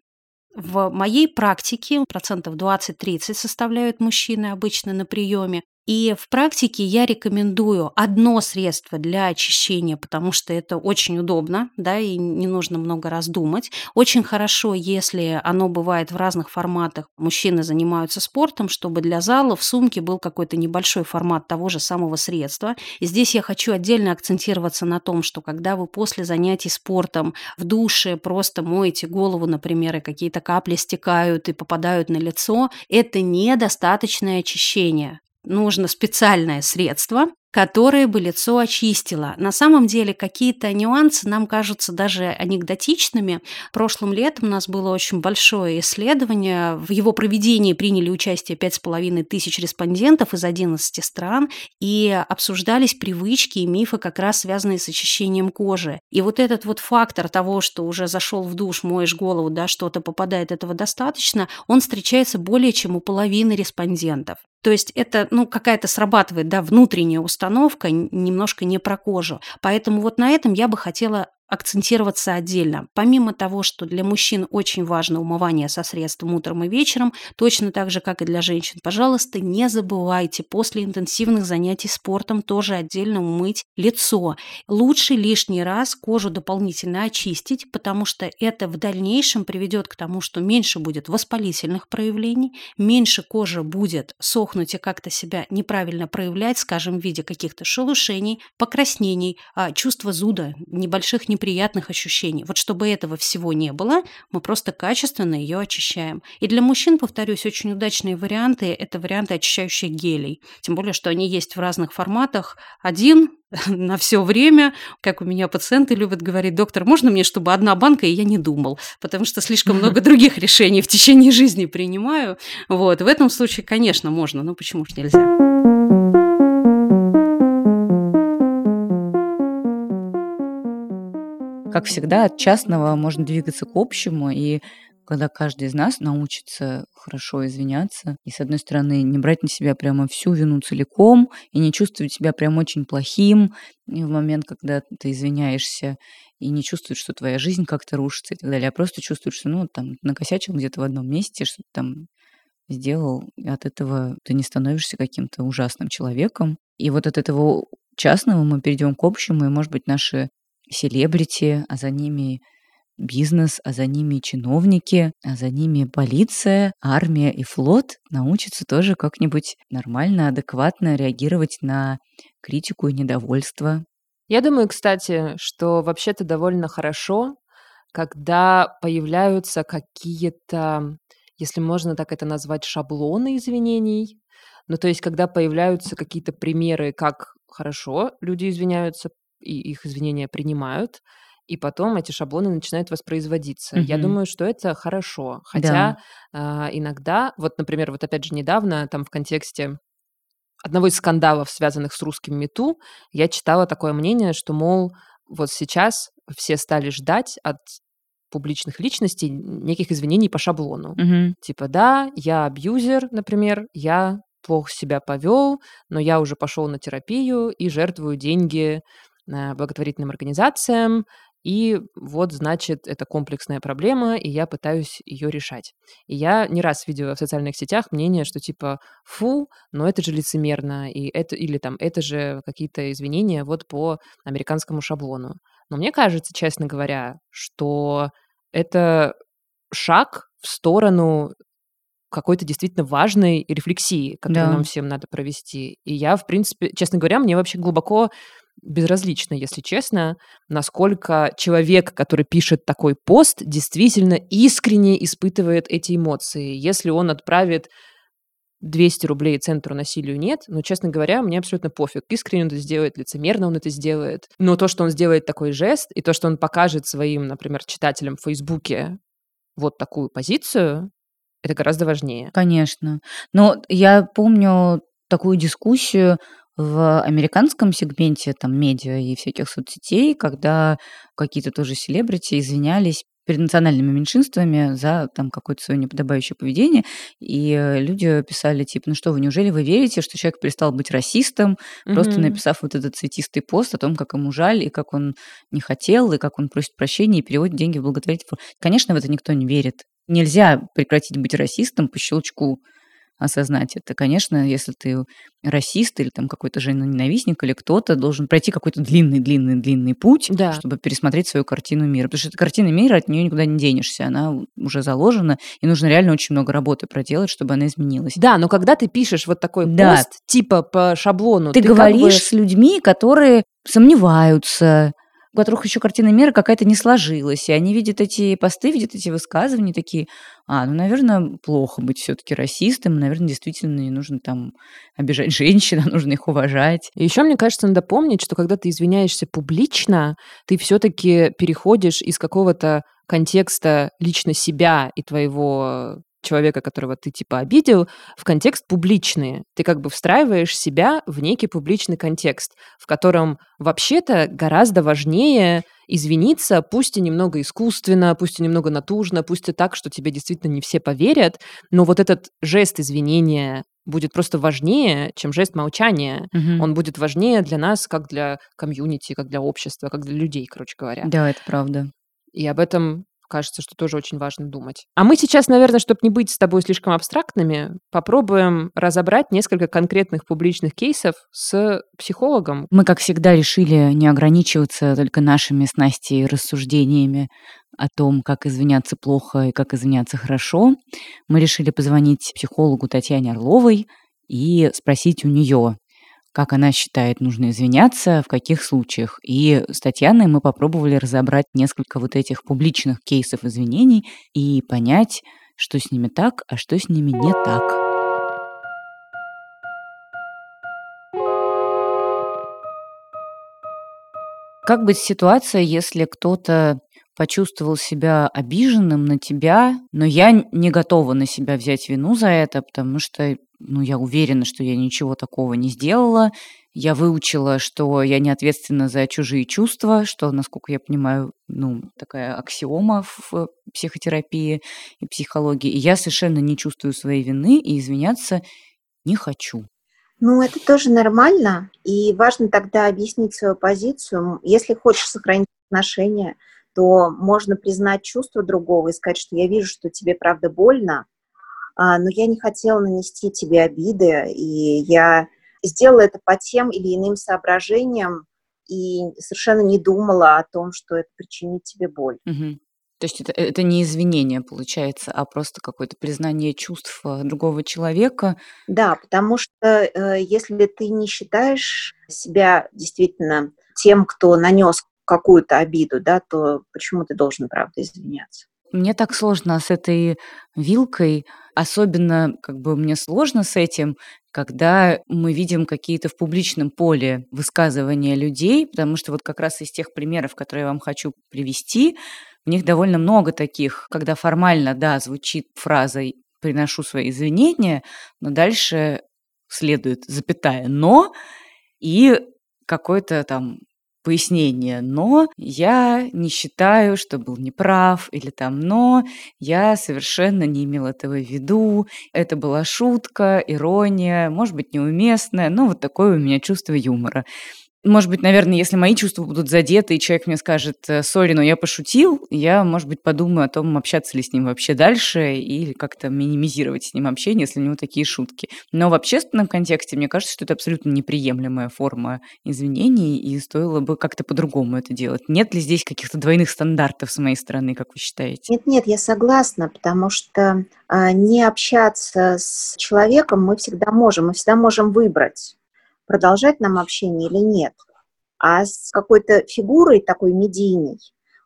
В моей практике процентов 20-30 составляют мужчины обычно на приеме. И в практике я рекомендую одно средство для очищения, потому что это очень удобно, да, и не нужно много раз думать. Очень хорошо, если оно бывает в разных форматах. Мужчины занимаются спортом, чтобы для зала в сумке был какой-то небольшой формат того же самого средства. И здесь я хочу отдельно акцентироваться на том, что когда вы после занятий спортом в душе просто моете голову, например, и какие-то капли стекают и попадают на лицо, это недостаточное очищение нужно специальное средство, которое бы лицо очистило. На самом деле какие-то нюансы нам кажутся даже анекдотичными. Прошлым летом у нас было очень большое исследование. В его проведении приняли участие 5,5 тысяч респондентов из 11 стран, и обсуждались привычки и мифы, как раз связанные с очищением кожи. И вот этот вот фактор того, что уже зашел в душ, моешь голову, да, что-то попадает, этого достаточно, он встречается более чем у половины респондентов. То есть это, ну, какая-то срабатывает, да, внутренняя установка, немножко не про кожу. Поэтому вот на этом я бы хотела акцентироваться отдельно. Помимо того, что для мужчин очень важно умывание со средством утром и вечером, точно так же, как и для женщин, пожалуйста, не забывайте после интенсивных занятий спортом тоже отдельно умыть лицо. Лучше лишний раз кожу дополнительно очистить, потому что это в дальнейшем приведет к тому, что меньше будет воспалительных проявлений, меньше кожа будет сохнуть и как-то себя неправильно проявлять, скажем, в виде каких-то шелушений, покраснений, а, чувства зуда, небольших неприятных ощущений. Вот чтобы этого всего не было, мы просто качественно ее очищаем. И для мужчин, повторюсь, очень удачные варианты – это варианты очищающих гелей. Тем более, что они есть в разных форматах. Один на все время, как у меня пациенты любят говорить, доктор, можно мне, чтобы одна банка, и я не думал, потому что слишком много других решений в течение жизни принимаю. Вот, в этом случае, конечно, можно, но почему же нельзя? Как всегда, от частного можно двигаться к общему, и когда каждый из нас научится хорошо извиняться, и, с одной стороны, не брать на себя прямо всю вину целиком, и не чувствовать себя прям очень плохим в момент, когда ты извиняешься, и не чувствовать, что твоя жизнь как-то рушится и так далее, а просто чувствовать, что, ну, там, накосячил где-то в одном месте, что-то там сделал, и от этого ты не становишься каким-то ужасным человеком. И вот от этого частного мы перейдем к общему, и, может быть, наши селебрити, а за ними бизнес, а за ними чиновники, а за ними полиция, армия и флот научатся тоже как-нибудь нормально, адекватно реагировать на критику и недовольство. Я думаю, кстати, что вообще-то довольно хорошо, когда появляются какие-то, если можно так это назвать, шаблоны извинений. Ну, то есть, когда появляются какие-то примеры, как хорошо люди извиняются, и их извинения принимают, и потом эти шаблоны начинают воспроизводиться. Я думаю, что это хорошо. Хотя а, иногда, вот, например, вот опять же недавно там в контексте одного из скандалов, связанных с русским мету, я читала такое мнение, что, мол, вот сейчас все стали ждать от публичных личностей неких извинений по шаблону. Мгм. Типа, да, я абьюзер, например, я плохо себя повел, но я уже пошел на терапию и жертвую деньги Э, благотворительным организациям, и вот, значит, это комплексная проблема, и я пытаюсь ее решать. И я не раз видела в социальных сетях мнение, что типа, фу, но это же лицемерно, и это, или там, это же какие-то извинения вот по американскому шаблону. Но мне кажется, честно говоря, что это шаг в сторону какой-то действительно важной рефлексии, которую да. нам всем надо провести. И я, в принципе, честно говоря, мне вообще глубоко безразлично, если честно, насколько человек, который пишет такой пост, действительно искренне испытывает эти эмоции. Если он отправит 200 рублей центру насилию нет, но, честно говоря, мне абсолютно пофиг, искренне он это сделает, лицемерно он это сделает. Но то, что он сделает такой жест, и то, что он покажет своим, например, читателям в Фейсбуке вот такую позицию, это гораздо важнее. Конечно. Но я помню такую дискуссию в американском сегменте там медиа и всяких соцсетей, когда какие-то тоже селебрити извинялись перед национальными меньшинствами за там какое-то свое неподобающее поведение. И люди писали, типа, ну что вы, неужели вы верите, что человек перестал быть расистом, mm-hmm. просто написав вот этот цветистый пост о том, как ему жаль, и как он не хотел, и как он просит прощения, и переводит деньги в благотворительный Конечно, в это никто не верит. Нельзя прекратить быть расистом по щелчку осознать это. Конечно, если ты расист или там какой-то женоненавистник или кто-то, должен пройти какой-то длинный-длинный-длинный путь, да. чтобы пересмотреть свою картину мира. Потому что эта картина мира, от нее никуда не денешься. Она уже заложена, и нужно реально очень много работы проделать, чтобы она изменилась. Да, но когда ты пишешь вот такой да. пост, типа по шаблону... Ты, ты говоришь как бы... с людьми, которые сомневаются, у которых еще картина мира какая-то не сложилась, и они видят эти посты, видят эти высказывания, такие, а, ну, наверное, плохо быть все-таки расистом, наверное, действительно не нужно там обижать женщин, а нужно их уважать. И еще, мне кажется, надо помнить, что когда ты извиняешься публично, ты все-таки переходишь из какого-то контекста лично себя и твоего человека, которого ты типа обидел, в контекст публичный. Ты как бы встраиваешь себя в некий публичный контекст, в котором вообще-то гораздо важнее извиниться, пусть и немного искусственно, пусть и немного натужно, пусть и так, что тебе действительно не все поверят, но вот этот жест извинения будет просто важнее, чем жест молчания. Мгм. Он будет важнее для нас, как для комьюнити, как для общества, как для людей, короче говоря. Да, это правда. И об этом кажется, что тоже очень важно думать. А мы сейчас, наверное, чтобы не быть с тобой слишком абстрактными, попробуем разобрать несколько конкретных публичных кейсов с психологом. Мы, как всегда, решили не ограничиваться только нашими с Настей рассуждениями о том, как извиняться плохо и как извиняться хорошо. Мы решили позвонить психологу Татьяне Орловой и спросить у нее, как она считает, нужно извиняться, в каких случаях. И с Татьяной мы попробовали разобрать несколько вот этих публичных кейсов извинений и понять, что с ними так, а что с ними не так. Как быть ситуация, если кто-то почувствовал себя обиженным на тебя, но я не готова на себя взять вину за это, потому что ну, я уверена, что я ничего такого не сделала. Я выучила, что я не ответственна за чужие чувства, что, насколько я понимаю, ну, такая аксиома в психотерапии и психологии. И я совершенно не чувствую своей вины и извиняться не хочу. Ну, это тоже нормально, и важно тогда объяснить свою позицию. Если хочешь сохранить отношения, то можно признать чувство другого и сказать, что я вижу, что тебе правда больно, а, но я не хотела нанести тебе обиды, и я сделала это по тем или иным соображениям, и совершенно не думала о том, что это причинит тебе боль. Мгм. То есть это, это не извинение получается, а просто какое-то признание чувств э, другого человека. Да, потому что э, если ты не считаешь себя действительно тем, кто нанес какую-то обиду, да, то почему ты должен, правда, извиняться? Мне так сложно с этой вилкой, особенно как бы мне сложно с этим, когда мы видим какие-то в публичном поле высказывания людей, потому что вот как раз из тех примеров, которые я вам хочу привести, в них довольно много таких, когда формально, да, звучит фразой «приношу свои извинения», но дальше следует запятая «но» и какой-то там пояснение, но я не считаю, что был неправ, или там, но я совершенно не имел этого в виду, это была шутка, ирония, может быть, неуместная, но вот такое у меня чувство юмора. Может быть, наверное, если мои чувства будут задеты, и человек мне скажет, «Э, сори, но я пошутил, я, может быть, подумаю о том, общаться ли с ним вообще дальше, или как-то минимизировать с ним общение, если у него такие шутки. Но в общественном контексте, мне кажется, что это абсолютно неприемлемая форма извинений, и стоило бы как-то по-другому это делать. Нет ли здесь каких-то двойных стандартов с моей стороны, как вы считаете? Нет, нет, я согласна, потому что а, не общаться с человеком мы всегда можем, мы всегда можем выбрать, продолжать нам общение или нет. А с какой-то фигурой такой медийной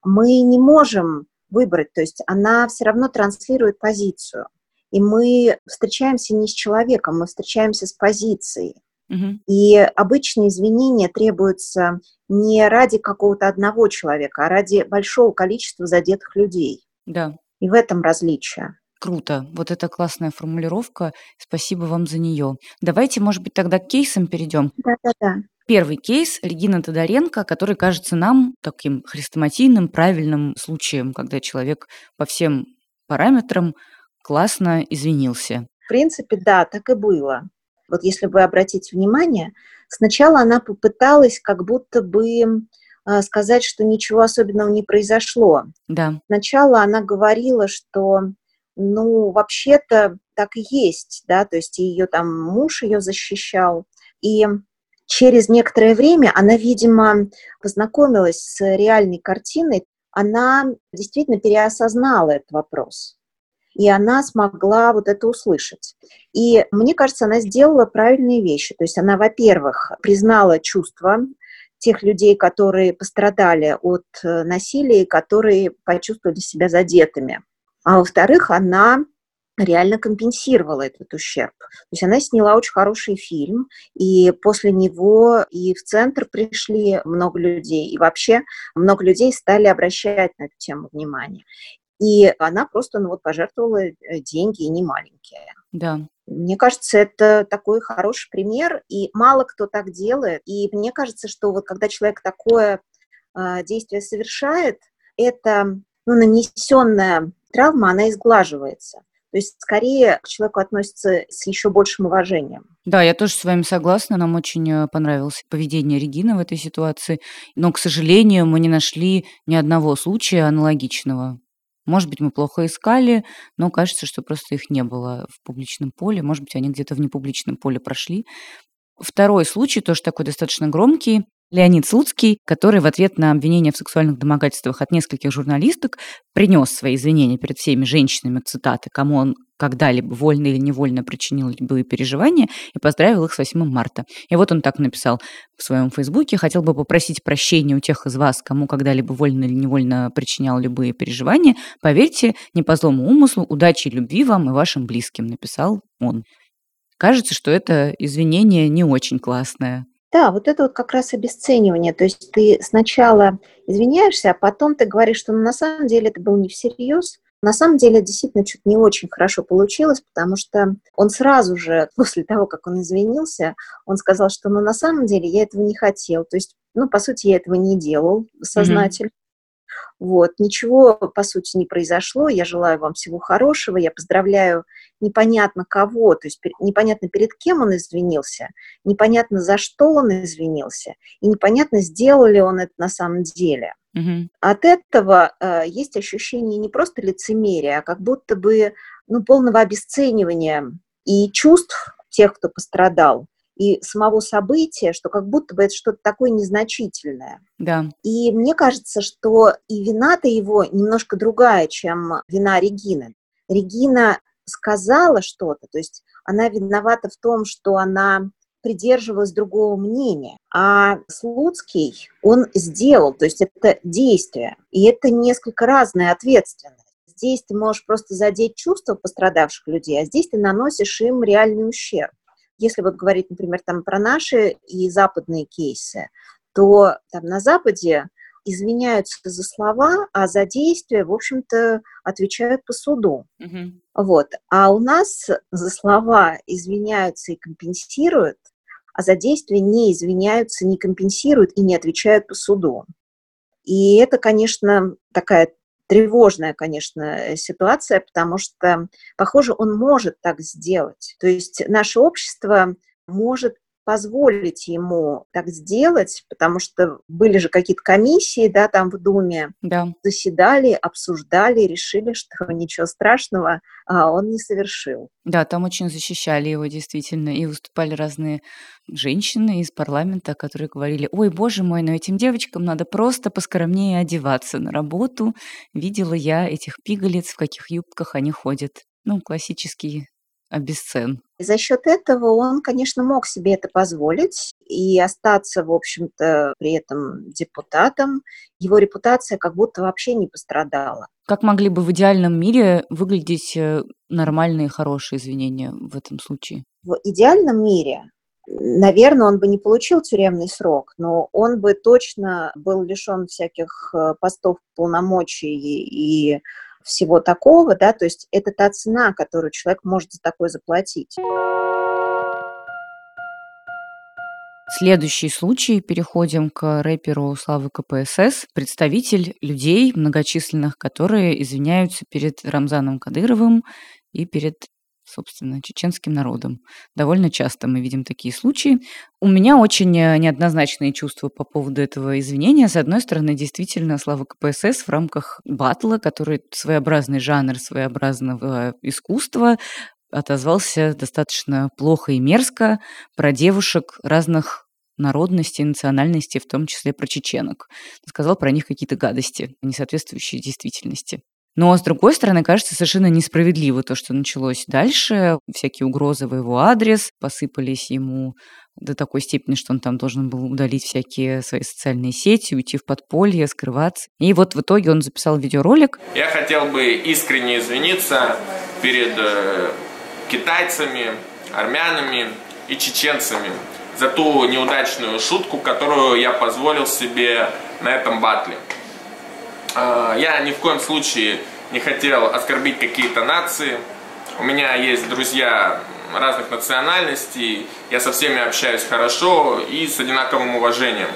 мы не можем выбрать, то есть она все равно транслирует позицию. И мы встречаемся не с человеком, мы встречаемся с позицией. Мгм. И обычно извинения требуются не ради какого-то одного человека, а ради большого количества задетых людей. Да. И в этом различие. Круто. Вот это классная формулировка. Спасибо вам за нее. Давайте, может быть, тогда к кейсам перейдем. Да-да-да. Первый кейс Регина Тодоренко, который кажется нам таким хрестоматийным, правильным случаем, когда человек по всем параметрам классно извинился. В принципе, да, так и было. Вот если вы обратите внимание, сначала она попыталась как будто бы э, сказать, что ничего особенного не произошло. Да, Сначала она говорила, что, ну, вообще-то так и есть, да, то есть ее там муж ее защищал. И через некоторое время она, видимо, познакомилась с реальной картиной, она действительно переосознала этот вопрос. И она смогла вот это услышать. И мне кажется, она сделала правильные вещи. То есть она, во-первых, признала чувства тех людей, которые пострадали от э, насилия, которые почувствовали себя задетыми. А во-вторых, она реально компенсировала этот ущерб. То есть она сняла очень хороший фильм, и после него и в центр пришли много людей, и вообще много людей стали обращать на эту тему внимание. И она просто ну, вот, пожертвовала э, деньги, и не маленькие. Да. Мне кажется, это такой хороший пример, и мало кто так делает. И мне кажется, что вот когда человек такое э, действие совершает, это ну, нанесенная травма, она изглаживается. То есть скорее к человеку относится с еще большим уважением. Да, я тоже с вами согласна. Нам очень э, понравилось поведение Регины в этой ситуации. Но, к сожалению, мы не нашли ни одного случая аналогичного. Может быть, мы плохо искали, но кажется, что просто их не было в публичном поле. Может быть, они где-то в непубличном поле прошли. Второй случай, тоже такой достаточно громкий. Леонид Слуцкий, который в ответ на обвинение в сексуальных домогательствах от нескольких журналисток принес свои извинения перед всеми женщинами, цитаты, кому он когда-либо вольно или невольно причинил любые переживания и поздравил их с 8 марта. И вот он так написал в своем фейсбуке. Хотел бы попросить прощения у тех из вас, кому когда-либо вольно или невольно причинял любые переживания. Поверьте, не по злому умыслу, удачи и любви вам и вашим близким, написал он. Кажется, что это извинение не очень классное. Да, вот это вот как раз обесценивание. То есть ты сначала извиняешься, а потом ты говоришь, что ну, на самом деле это был не всерьез. На самом деле действительно что-то не очень хорошо получилось, потому что он сразу же, после того, как он извинился, он сказал, что ну на самом деле я этого не хотел. То есть, ну, по сути, я этого не делал сознательно. Вот, ничего, по сути, не произошло. Я желаю вам всего хорошего. Я поздравляю непонятно кого, то есть непонятно перед кем он извинился, непонятно за что он извинился, и непонятно, сделал ли он это на самом деле. Угу. От этого э, есть ощущение не просто лицемерия, а как будто бы ну, полного обесценивания и чувств тех, кто пострадал, и самого события, что как будто бы это что-то такое незначительное. Да. И мне кажется, что и вина-то его немножко другая, чем вина Регины. Регина сказала что-то, то есть она виновата в том, что она придерживалась другого мнения. А Слуцкий, он сделал, то есть это действие, и это несколько разная ответственность. Здесь ты можешь просто задеть чувства пострадавших людей, а здесь ты наносишь им реальный ущерб. Если вот говорить, например, там про наши и западные кейсы, то там на Западе извиняются за слова, а за действия, в общем-то, отвечают по суду. Угу. Вот. А у нас за слова извиняются и компенсируют, а за действия не извиняются, не компенсируют и не отвечают по суду. И это, конечно, такая тревожная, конечно, ситуация, потому что, похоже, он может так сделать. То есть наше общество может позволить ему так сделать, потому что были же какие-то комиссии, да, там в Думе, да. заседали, обсуждали, решили, что ничего страшного а он не совершил. Да, там очень защищали его действительно, и выступали разные женщины из парламента, которые говорили, ой, боже мой, но этим девочкам надо просто поскромнее одеваться на работу. Видела я этих пигалиц, в каких юбках они ходят. Ну, классический обесцен. За счет этого он, конечно, мог себе это позволить и остаться, в общем-то, при этом депутатом. Его репутация как будто вообще не пострадала. Как могли бы в идеальном мире выглядеть э, нормальные, хорошие извинения в этом случае? В идеальном мире наверное, он бы не получил тюремный срок, но он бы точно был лишен всяких э, постов полномочий и всего такого, да, то есть это та цена, которую человек может за такое заплатить. Следующий случай. Переходим к рэперу Славы КПСС. Представитель людей многочисленных, которые извиняются перед Рамзаном Кадыровым и перед собственно, чеченским народом. Довольно часто мы видим такие случаи. У меня очень э, неоднозначные чувства по поводу этого извинения. С одной стороны, действительно, слава КПСС в рамках батла, который своеобразный жанр своеобразного искусства, отозвался достаточно плохо и мерзко про девушек разных народностей, национальностей, в том числе про чеченок. Сказал про них какие-то гадости, не соответствующие действительности. Но, с другой стороны, кажется совершенно несправедливо то, что началось дальше. Всякие угрозы в его адрес посыпались ему до такой степени, что он там должен был удалить всякие свои социальные сети, уйти в подполье, скрываться. И вот в итоге он записал видеоролик. Я хотел бы искренне извиниться перед э, китайцами, армянами и чеченцами за ту неудачную шутку, которую я позволил себе на этом батле. Э, я ни в коем случае не хотел оскорбить какие-то нации. У меня есть друзья разных национальностей, я со всеми общаюсь хорошо и с одинаковым уважением.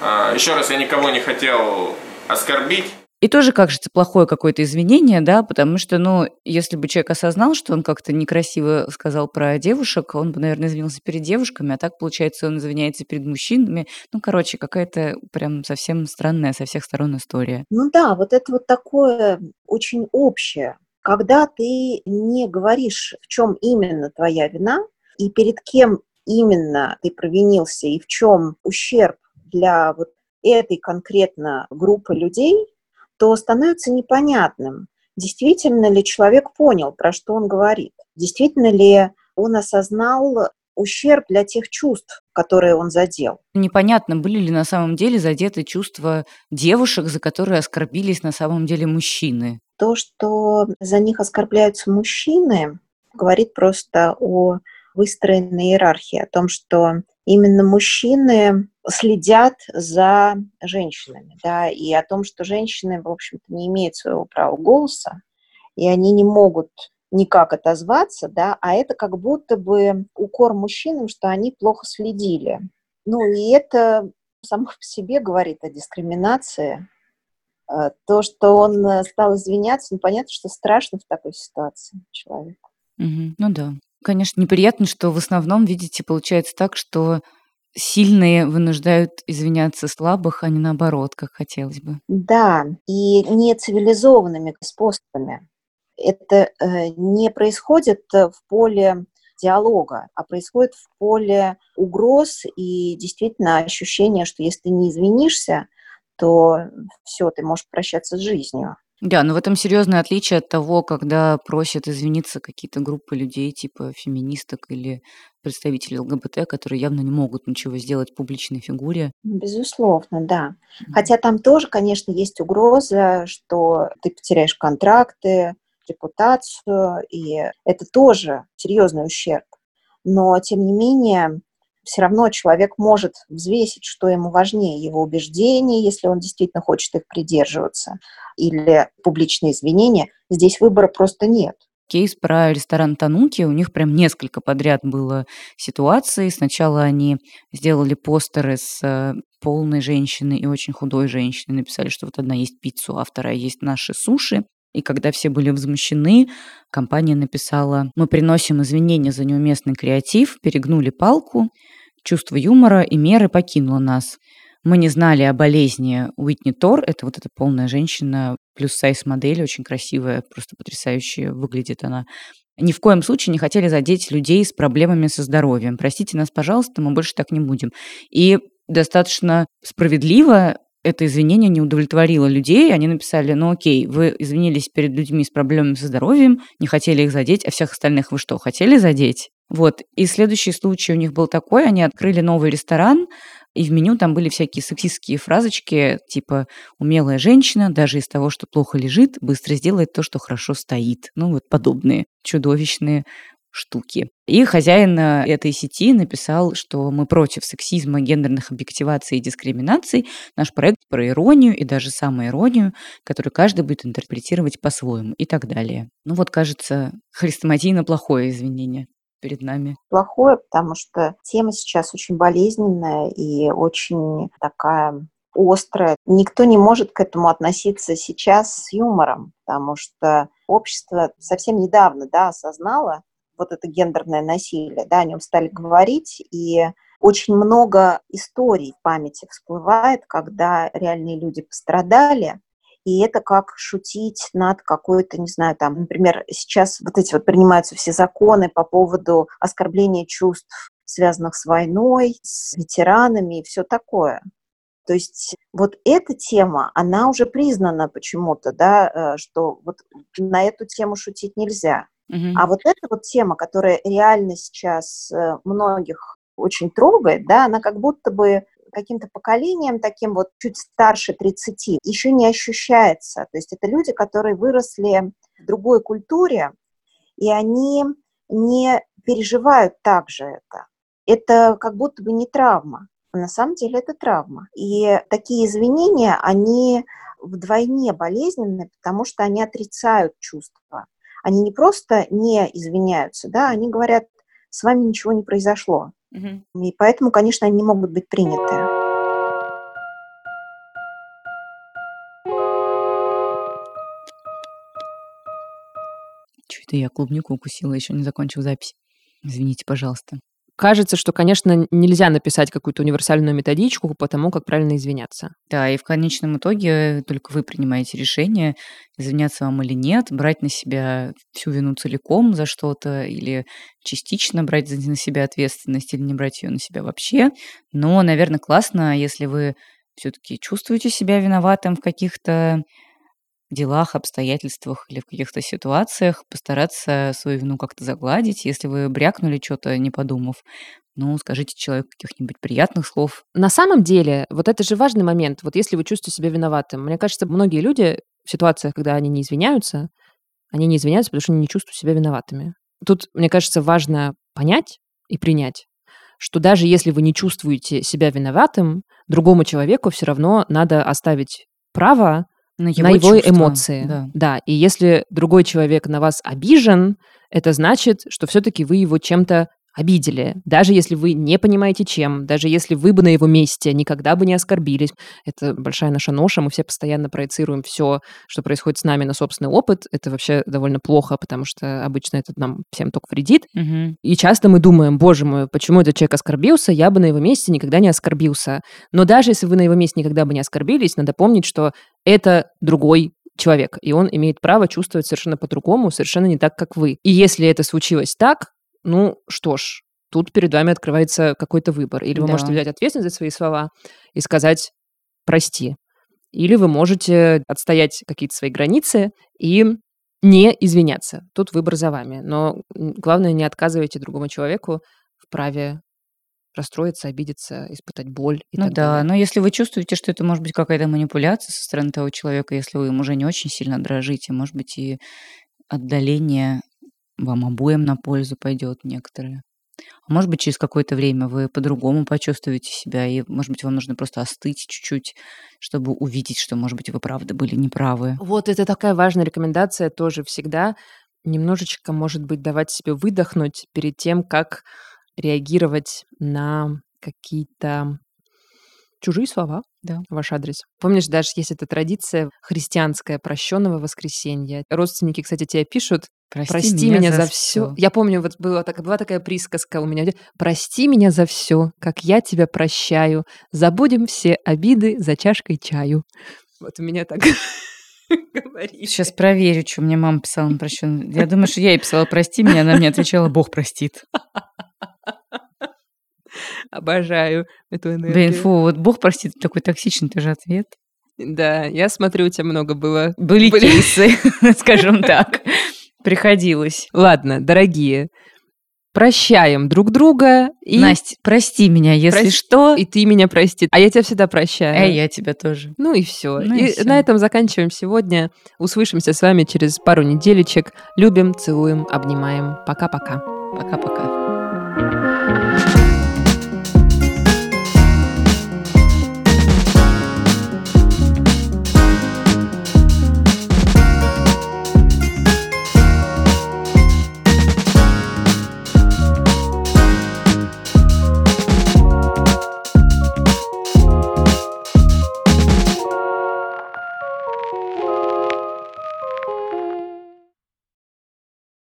А, еще раз, я никого не хотел оскорбить. И тоже кажется плохое какое-то извинение, да, потому что, ну, если бы человек осознал, что он как-то некрасиво сказал про девушек, он бы, наверное, извинился перед девушками, а так, получается, он извиняется перед мужчинами. Ну, короче, какая-то прям совсем странная со всех сторон история. Ну да, вот это вот такое очень общее когда ты не говоришь, в чем именно твоя вина и перед кем именно ты провинился и в чем ущерб для вот этой конкретно группы людей, то становится непонятным, действительно ли человек понял, про что он говорит, действительно ли он осознал ущерб для тех чувств, которые он задел. Непонятно, были ли на самом деле задеты чувства девушек, за которые оскорбились на самом деле мужчины. То, что за них оскорбляются мужчины, говорит просто о выстроенной иерархии, о том, что именно мужчины следят за женщинами, да, и о том, что женщины, в общем-то, не имеют своего права голоса, и они не могут никак отозваться, да, а это как будто бы укор мужчинам, что они плохо следили. Ну, и это само по себе говорит о дискриминации, Э, то, что он э, стал извиняться, ну, понятно, что страшно в такой ситуации человеку. Угу. Ну да. Конечно, неприятно, что в основном, видите, получается так, что сильные вынуждают извиняться слабых, а не наоборот, как хотелось бы. Да, и не цивилизованными способами. Это э, не происходит в поле диалога, а происходит в поле угроз и действительно ощущение, что если ты не извинишься, то все, ты можешь прощаться с жизнью. Да, но в этом серьезное отличие от того, когда просят извиниться какие-то группы людей, типа феминисток или представителей ЛГБТ, которые явно не могут ничего сделать в публичной фигуре. Безусловно, да. Хотя там тоже, конечно, есть угроза, что ты потеряешь контракты, репутацию, и это тоже серьезный ущерб. Но, тем не менее, все равно человек может взвесить, что ему важнее, его убеждения, если он действительно хочет их придерживаться, или публичные извинения. Здесь выбора просто нет. Кейс про ресторан Тануки, у них прям несколько подряд было ситуаций. Сначала они сделали постеры с э, полной женщиной и очень худой женщиной, написали, что вот одна есть пиццу, а вторая есть наши суши. И когда все были возмущены, компания написала, мы приносим извинения за неуместный креатив, перегнули палку, чувство юмора и меры покинуло нас. Мы не знали о болезни Уитни Тор. Это вот эта полная женщина, плюс сайз-модель, очень красивая, просто потрясающе выглядит она. Ни в коем случае не хотели задеть людей с проблемами со здоровьем. Простите нас, пожалуйста, мы больше так не будем. И достаточно справедливо это извинение не удовлетворило людей, они написали, ну окей, вы извинились перед людьми с проблемами со здоровьем, не хотели их задеть, а всех остальных вы что, хотели задеть? Вот. И следующий случай у них был такой, они открыли новый ресторан, и в меню там были всякие сексистские фразочки, типа «умелая женщина, даже из того, что плохо лежит, быстро сделает то, что хорошо стоит». Ну, вот подобные чудовищные штуки. И хозяин э, этой сети написал, что мы против сексизма, гендерных объективаций и дискриминаций. Наш проект про иронию и даже самоиронию, которую каждый будет интерпретировать по-своему и так далее. Ну вот, кажется, хрестоматийно плохое извинение перед нами? Плохое, потому что тема сейчас очень болезненная и очень такая острая. Никто не может к этому относиться сейчас с юмором, потому что общество совсем недавно да, осознало, вот это гендерное насилие, да, о нем стали говорить, и очень много историй в памяти всплывает, когда реальные люди пострадали, и это как шутить над какой-то, не знаю, там, например, сейчас вот эти вот принимаются все законы по поводу оскорбления чувств, связанных с войной, с ветеранами и все такое. То есть вот эта тема, она уже признана почему-то, да, э, что вот на эту тему шутить нельзя. А вот эта вот тема, которая реально сейчас э, многих очень трогает, да, она как будто бы каким-то поколением таким вот чуть старше 30 еще не ощущается. То есть это люди, которые выросли в другой культуре, и они не переживают так же это. Это как будто бы не травма. На самом деле это травма. И такие извинения, они вдвойне болезненны, потому что они отрицают чувства. Они не просто не извиняются, да, они говорят, с вами ничего не произошло. Угу. И поэтому, конечно, они не могут быть приняты. Что это я клубнику укусила, еще не закончил запись. Извините, пожалуйста. Кажется, что, конечно, нельзя написать какую-то универсальную методичку по тому, как правильно извиняться. Да, и в конечном итоге только вы принимаете решение, извиняться вам или нет, брать на себя всю вину целиком за что-то или частично брать на себя ответственность или не брать ее на себя вообще. Но, наверное, классно, если вы все-таки чувствуете себя виноватым в каких-то делах, обстоятельствах или в каких-то ситуациях постараться свою вину как-то загладить. Если вы брякнули что-то, не подумав, ну, скажите человеку каких-нибудь приятных слов. На самом деле, вот это же важный момент. Вот если вы чувствуете себя виноватым, мне кажется, многие люди в ситуациях, когда они не извиняются, они не извиняются, потому что они не чувствуют себя виноватыми. Тут, мне кажется, важно понять и принять, что даже если вы не чувствуете себя виноватым, другому человеку все равно надо оставить право на его, на его эмоции. Да. да. И если другой человек на вас обижен, это значит, что все-таки вы его чем-то обидели. Даже если вы не понимаете, чем, даже если вы бы на его месте никогда бы не оскорбились. Это большая наша ноша, мы все постоянно проецируем все, что происходит с нами на собственный опыт. Это вообще довольно плохо, потому что обычно это нам всем только вредит. Угу. И часто мы думаем, боже мой, почему этот человек оскорбился, я бы на его месте никогда не оскорбился. Но даже если вы на его месте никогда бы не оскорбились, надо помнить, что это другой человек, и он имеет право чувствовать совершенно по-другому, совершенно не так, как вы. И если это случилось так, ну что ж, тут перед вами открывается какой-то выбор. Или вы да. можете взять ответственность за свои слова и сказать «прости». Или вы можете отстоять какие-то свои границы и не извиняться. Тут выбор за вами. Но главное, не отказывайте другому человеку в праве расстроиться, обидеться, испытать боль. И ну да, далее. но если вы чувствуете, что это может быть какая-то манипуляция со стороны того человека, если вы им уже не очень сильно дрожите, может быть и отдаление вам обоим на пользу пойдет некоторые. А может быть, через какое-то время вы по-другому почувствуете себя, и, может быть, вам нужно просто остыть чуть-чуть, чтобы увидеть, что, может быть, вы правда были неправы. Вот это такая важная рекомендация тоже всегда. Немножечко, может быть, давать себе выдохнуть перед тем, как реагировать на какие-то чужие слова да. ваш адрес. Помнишь, даже есть эта традиция христианская прощенного воскресенья. Родственники, кстати, тебе пишут, Прости, Прости меня, меня за все. Я помню, вот была, так, была такая присказка у меня. Прости меня за все, как я тебя прощаю. Забудем все обиды за чашкой чаю. Вот у меня так говорит. Сейчас проверю, что мне мама писала на прощенный. Я думаю, что я ей писала «прости меня», она мне отвечала «Бог простит». Обожаю эту энергию. Блин, фу, вот Бог простит, такой токсичный тоже ответ. Да, я смотрю, у тебя много было. Были, Были. кейсы, скажем так. Приходилось. Ладно, дорогие, прощаем друг друга. И... Настя, прости меня, если Про... что. И ты меня прости. А я тебя всегда прощаю. А я тебя тоже. Ну и все. Ну и, и все. на этом заканчиваем сегодня. Услышимся с вами через пару неделечек. Любим, целуем, обнимаем. Пока-пока. Пока-пока.